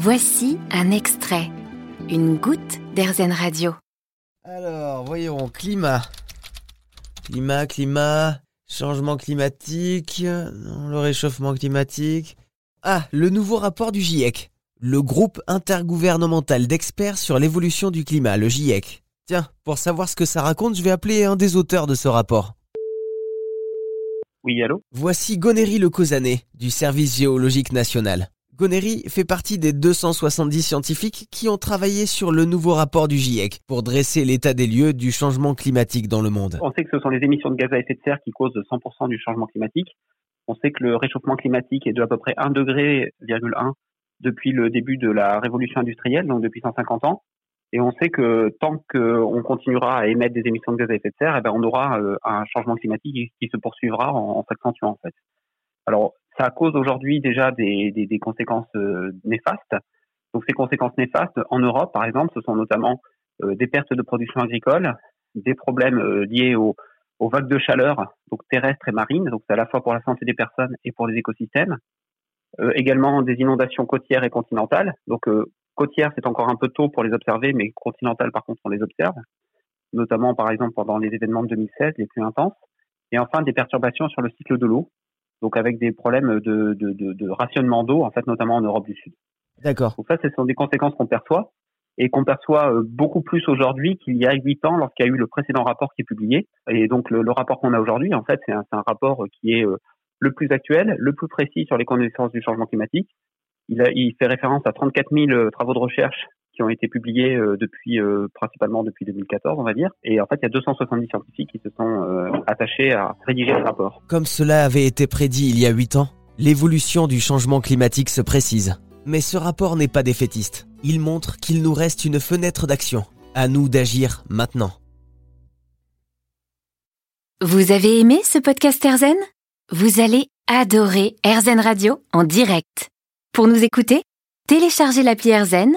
Voici un extrait, une goutte d'Airzen Radio. Alors, voyons, climat. Climat, climat, changement climatique, non, le réchauffement climatique. Ah, le nouveau rapport du GIEC. Le groupe intergouvernemental d'experts sur l'évolution du climat, le GIEC. Tiens, pour savoir ce que ça raconte, je vais appeler un des auteurs de ce rapport. Oui, allô? Voici Gonéry Le Causané, du Service géologique national. Gonéry fait partie des 270 scientifiques qui ont travaillé sur le nouveau rapport du GIEC pour dresser l'état des lieux du changement climatique dans le monde. On sait que ce sont les émissions de gaz à effet de serre qui causent 100% du changement climatique. On sait que le réchauffement climatique est de à peu près 1 degré, depuis le début de la révolution industrielle, donc depuis 150 ans. Et on sait que tant qu'on continuera à émettre des émissions de gaz à effet de serre, eh ben on aura euh, un changement climatique qui se poursuivra en, s'accentuant en fait. Alors ça cause aujourd'hui déjà des, conséquences euh, néfastes. Donc ces conséquences néfastes en Europe, par exemple, ce sont notamment euh, des pertes de production agricole, des problèmes liés aux, aux, vagues de chaleur, donc terrestres et marines, donc c'est à la fois pour la santé des personnes et pour les écosystèmes. également des inondations côtières et continentales. Donc Côtières, c'est encore un peu tôt pour les observer, mais continentales, par contre, on les observe, notamment, par exemple, pendant les événements de 2016, les plus intenses. Et enfin, des perturbations sur le cycle de l'eau, donc avec des problèmes de, de, rationnement d'eau, en fait, notamment en Europe du Sud. D'accord. Donc ça, ce sont des conséquences qu'on perçoit et qu'on perçoit euh, beaucoup plus aujourd'hui qu'il y a huit ans lorsqu'il y a eu le précédent rapport qui est publié. Et donc le, rapport qu'on a aujourd'hui, en fait, c'est un, un, rapport qui est euh, le plus actuel, le plus précis sur les conséquences du changement climatique, il, fait référence à 34 000 euh, travaux de recherche qui ont été publiés euh, depuis euh, principalement depuis 2014, on va dire. Et en fait, il y a 270 scientifiques qui se sont attachés à rédiger ce rapport. Comme cela avait été prédit il y a 8 ans, l'évolution du changement climatique se précise. Mais ce rapport n'est pas défaitiste. Il montre qu'il nous reste une fenêtre d'action. À nous d'agir maintenant. Vous avez aimé ce podcast Erzen Vous allez adorer Erzen Radio en direct. Pour nous écouter, téléchargez l'appli AirZen